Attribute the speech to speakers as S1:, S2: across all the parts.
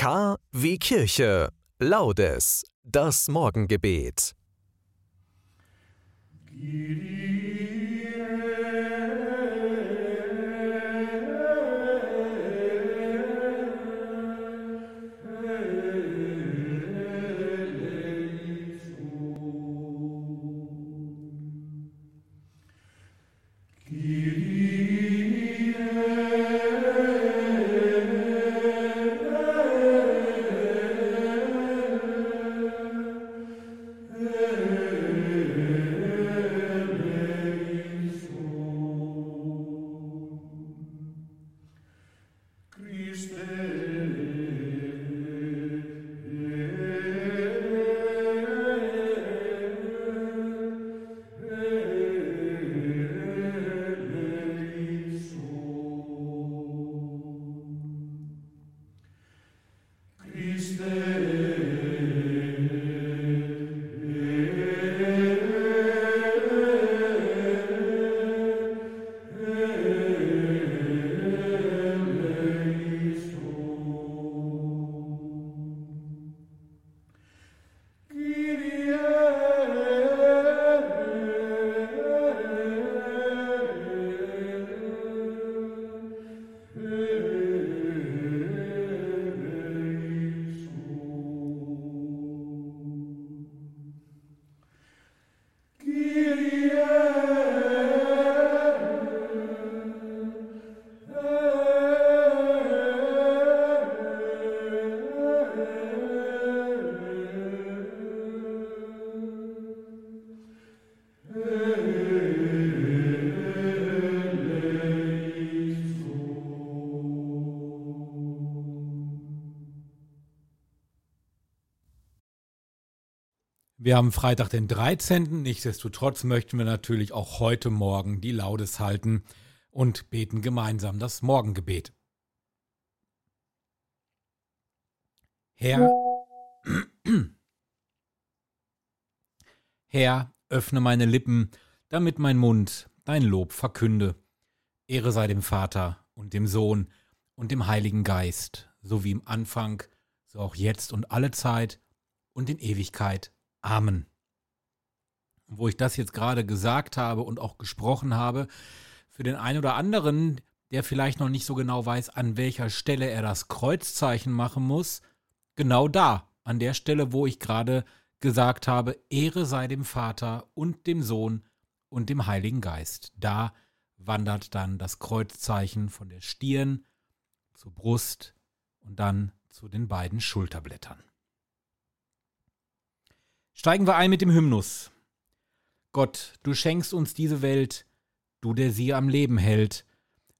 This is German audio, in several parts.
S1: K wie Kirche. Laudes. Das Morgengebet.
S2: Wir haben Freitag, den 13. Nichtsdestotrotz möchten wir natürlich auch heute Morgen die Laudes halten und beten gemeinsam das Morgengebet. Herr, Herr, öffne meine Lippen, damit mein Mund dein Lob verkünde. Ehre sei dem Vater und dem Sohn und dem Heiligen Geist, so wie im Anfang, so auch jetzt und alle Zeit und in Ewigkeit. Amen. Wo ich das jetzt gerade gesagt habe und auch gesprochen habe, für den einen oder anderen, der vielleicht noch nicht so genau weiß, an welcher Stelle er das Kreuzzeichen machen muss, genau da, an der Stelle, wo ich gerade gesagt habe, Ehre sei dem Vater und dem Sohn und dem Heiligen Geist. Da wandert dann das Kreuzzeichen von der Stirn zur Brust und dann zu den beiden Schulterblättern. Steigen wir ein mit dem Hymnus. Gott, du schenkst uns diese Welt, du, der sie am Leben hält.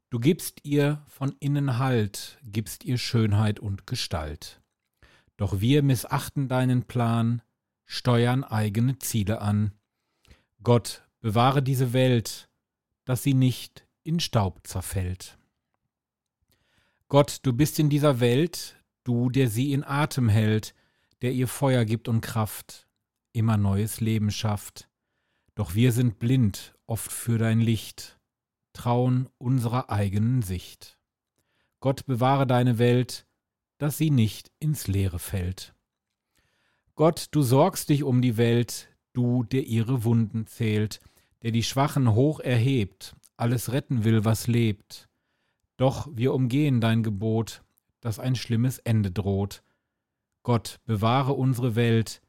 S2: Du gibst ihr von innen Halt, gibst ihr Schönheit und Gestalt. Doch wir missachten deinen Plan, steuern eigene Ziele an. Gott, bewahre diese Welt, dass sie nicht in Staub zerfällt. Gott, du bist in dieser Welt, du, der sie in Atem hält, der ihr Feuer gibt und Kraft immer neues Leben schafft. Doch wir sind blind oft für dein Licht, trauen unserer eigenen Sicht. Gott bewahre deine Welt, dass sie nicht ins Leere fällt. Gott, du sorgst dich um die Welt, du, der ihre Wunden zählt, der die Schwachen hoch erhebt, alles retten will, was lebt. Doch wir umgehen dein Gebot, dass ein schlimmes Ende droht. Gott, bewahre unsere Welt,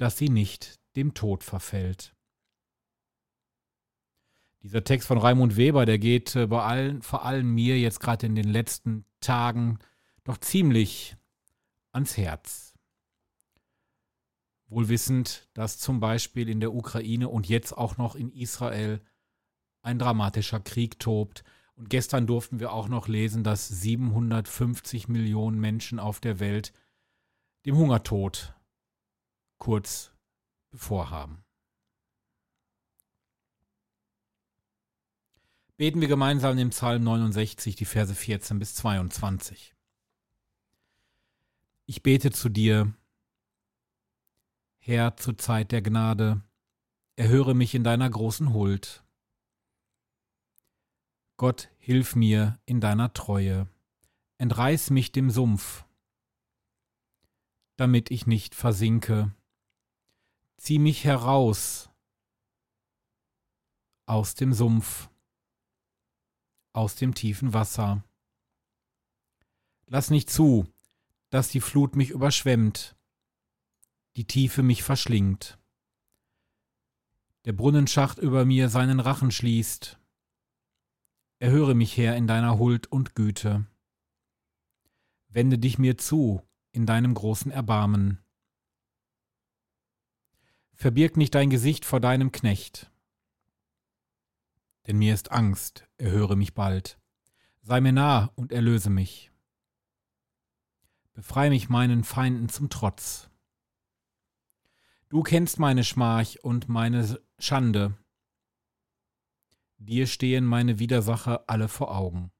S2: dass sie nicht dem Tod verfällt. Dieser Text von Raimund Weber, der geht äh, bei allen, vor allem mir jetzt gerade in den letzten Tagen doch ziemlich ans Herz. Wohl wissend, dass zum Beispiel in der Ukraine und jetzt auch noch in Israel ein dramatischer Krieg tobt. Und gestern durften wir auch noch lesen, dass 750 Millionen Menschen auf der Welt dem Hungertod kurz bevorhaben. Beten wir gemeinsam im Psalm 69, die Verse 14 bis 22. Ich bete zu dir, Herr, zur Zeit der Gnade, erhöre mich in deiner großen Huld. Gott, hilf mir in deiner Treue, entreiß mich dem Sumpf, damit ich nicht versinke. Zieh mich heraus aus dem Sumpf, aus dem tiefen Wasser. Lass nicht zu, dass die Flut mich überschwemmt, die Tiefe mich verschlingt. Der Brunnenschacht über mir seinen Rachen schließt. Erhöre mich her in deiner Huld und Güte. Wende dich mir zu in deinem großen Erbarmen. Verbirg nicht dein Gesicht vor deinem Knecht. Denn mir ist Angst, erhöre mich bald. Sei mir nah und erlöse mich. Befreie mich meinen Feinden zum Trotz. Du kennst meine Schmach und meine Schande. Dir stehen meine Widersacher alle vor Augen.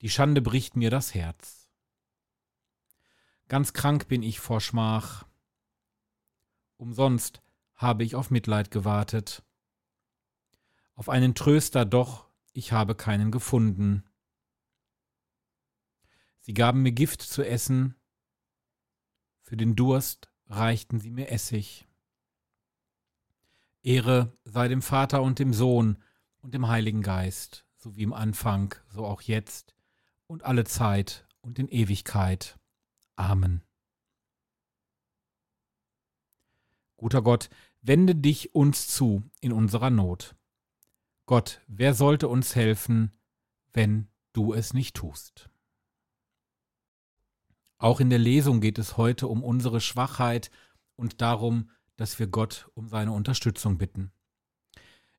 S2: Die Schande bricht mir das Herz. Ganz krank bin ich vor Schmach, Umsonst habe ich auf Mitleid gewartet. Auf einen Tröster doch, ich habe keinen gefunden. Sie gaben mir Gift zu essen, für den Durst reichten sie mir Essig. Ehre sei dem Vater und dem Sohn und dem Heiligen Geist, so wie im Anfang, so auch jetzt und alle Zeit und in Ewigkeit. Amen. Guter Gott, wende dich uns zu in unserer Not. Gott, wer sollte uns helfen, wenn du es nicht tust? Auch in der Lesung geht es heute um unsere Schwachheit und darum, dass wir Gott um seine Unterstützung bitten.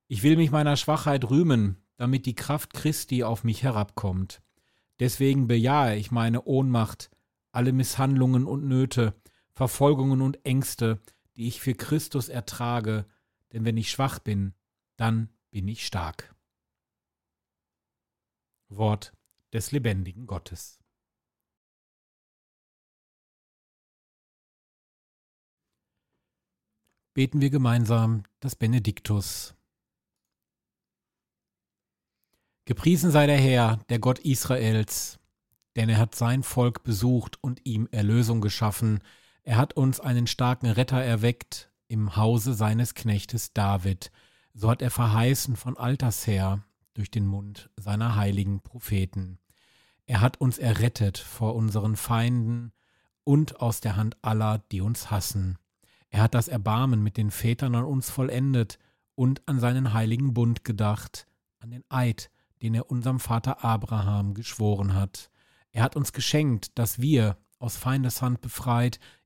S2: Ich will mich meiner Schwachheit rühmen, damit die Kraft Christi auf mich herabkommt. Deswegen bejahe ich meine Ohnmacht, alle Misshandlungen und Nöte, Verfolgungen und Ängste, die ich für Christus ertrage, denn wenn ich schwach bin, dann bin ich stark. Wort des lebendigen Gottes. Beten wir gemeinsam das Benediktus. Gepriesen sei der Herr, der Gott Israels, denn er hat sein Volk besucht und ihm Erlösung geschaffen, er hat uns einen starken Retter erweckt im Hause seines Knechtes David. So hat er verheißen von alters her durch den Mund seiner heiligen Propheten. Er hat uns errettet vor unseren Feinden und aus der Hand aller, die uns hassen. Er hat das Erbarmen mit den Vätern an uns vollendet und an seinen heiligen Bund gedacht, an den Eid, den er unserem Vater Abraham geschworen hat. Er hat uns geschenkt, dass wir, aus Feindeshand befreit,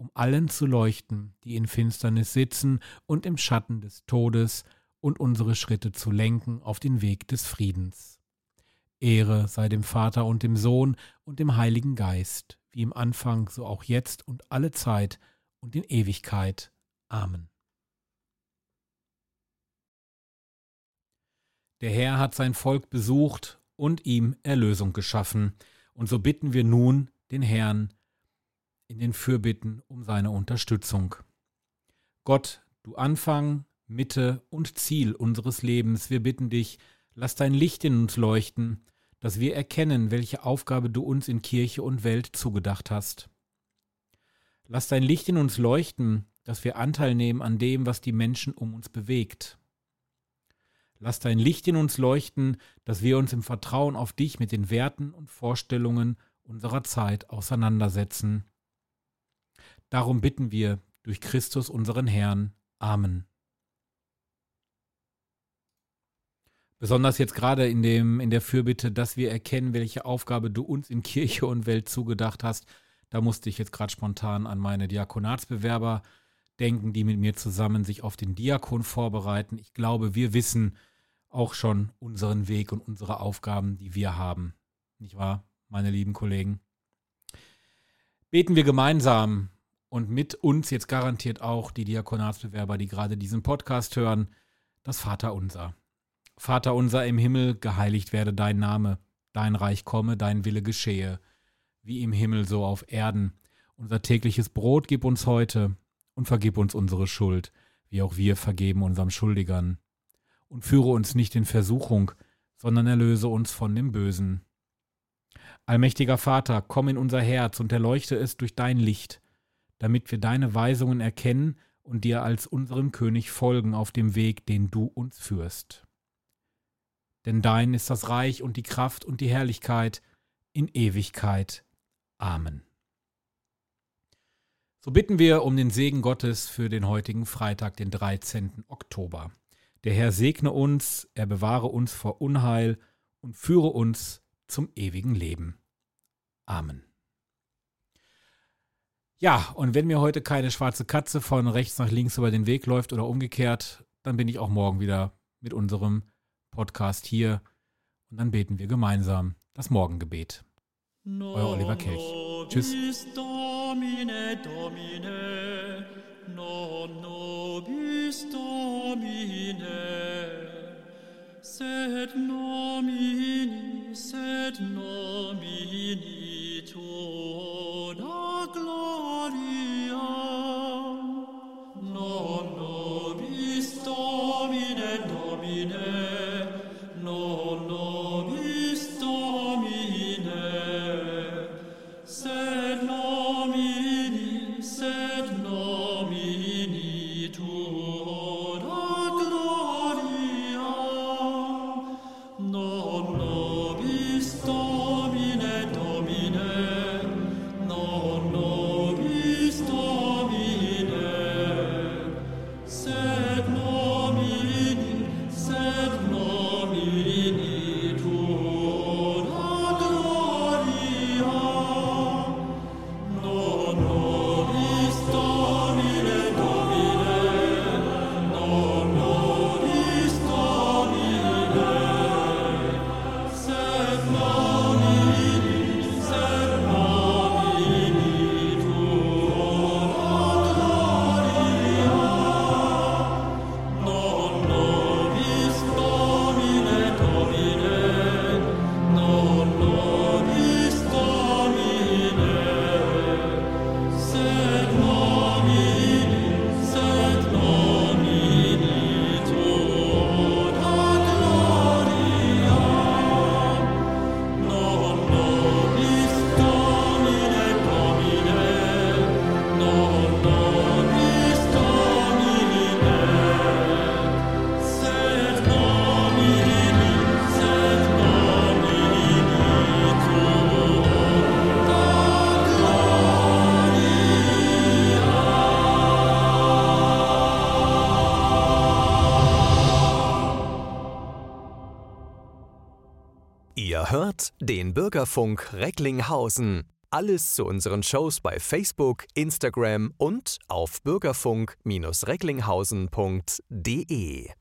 S2: um allen zu leuchten, die in Finsternis sitzen und im Schatten des Todes, und unsere Schritte zu lenken auf den Weg des Friedens. Ehre sei dem Vater und dem Sohn und dem Heiligen Geist, wie im Anfang, so auch jetzt und alle Zeit und in Ewigkeit. Amen. Der Herr hat sein Volk besucht und ihm Erlösung geschaffen, und so bitten wir nun den Herrn, in den Fürbitten um seine Unterstützung. Gott, du Anfang, Mitte und Ziel unseres Lebens, wir bitten dich, lass dein Licht in uns leuchten, dass wir erkennen, welche Aufgabe du uns in Kirche und Welt zugedacht hast. Lass dein Licht in uns leuchten, dass wir Anteil nehmen an dem, was die Menschen um uns bewegt. Lass dein Licht in uns leuchten, dass wir uns im Vertrauen auf dich mit den Werten und Vorstellungen unserer Zeit auseinandersetzen Darum bitten wir durch Christus unseren Herrn. Amen. Besonders jetzt gerade in, dem, in der Fürbitte, dass wir erkennen, welche Aufgabe du uns in Kirche und Welt zugedacht hast. Da musste ich jetzt gerade spontan an meine Diakonatsbewerber denken, die mit mir zusammen sich auf den Diakon vorbereiten. Ich glaube, wir wissen auch schon unseren Weg und unsere Aufgaben, die wir haben. Nicht wahr, meine lieben Kollegen? Beten wir gemeinsam und mit uns jetzt garantiert auch die Diakonatsbewerber, die gerade diesen Podcast hören, das Vaterunser. Vater unser im Himmel, geheiligt werde dein Name, dein Reich komme, dein Wille geschehe, wie im Himmel so auf Erden. Unser tägliches Brot gib uns heute und vergib uns unsere Schuld, wie auch wir vergeben unserem Schuldigern. Und führe uns nicht in Versuchung, sondern erlöse uns von dem Bösen. Allmächtiger Vater, komm in unser Herz und erleuchte es durch dein Licht, damit wir deine Weisungen erkennen und dir als unserem König folgen auf dem Weg, den du uns führst. Denn dein ist das Reich und die Kraft und die Herrlichkeit in Ewigkeit. Amen. So bitten wir um den Segen Gottes für den heutigen Freitag, den 13. Oktober. Der Herr segne uns, er bewahre uns vor Unheil und führe uns zum ewigen Leben. Amen. Ja, und wenn mir heute keine schwarze Katze von rechts nach links über den Weg läuft oder umgekehrt, dann bin ich auch morgen wieder mit unserem Podcast hier und dann beten wir gemeinsam das Morgengebet. Euer Oliver Kelch. Tschüss. Domine, Domine, non nobis Domine, sed nomini, sed nomini
S1: Den Bürgerfunk Recklinghausen. Alles zu unseren Shows bei Facebook, Instagram und auf bürgerfunk-recklinghausen.de.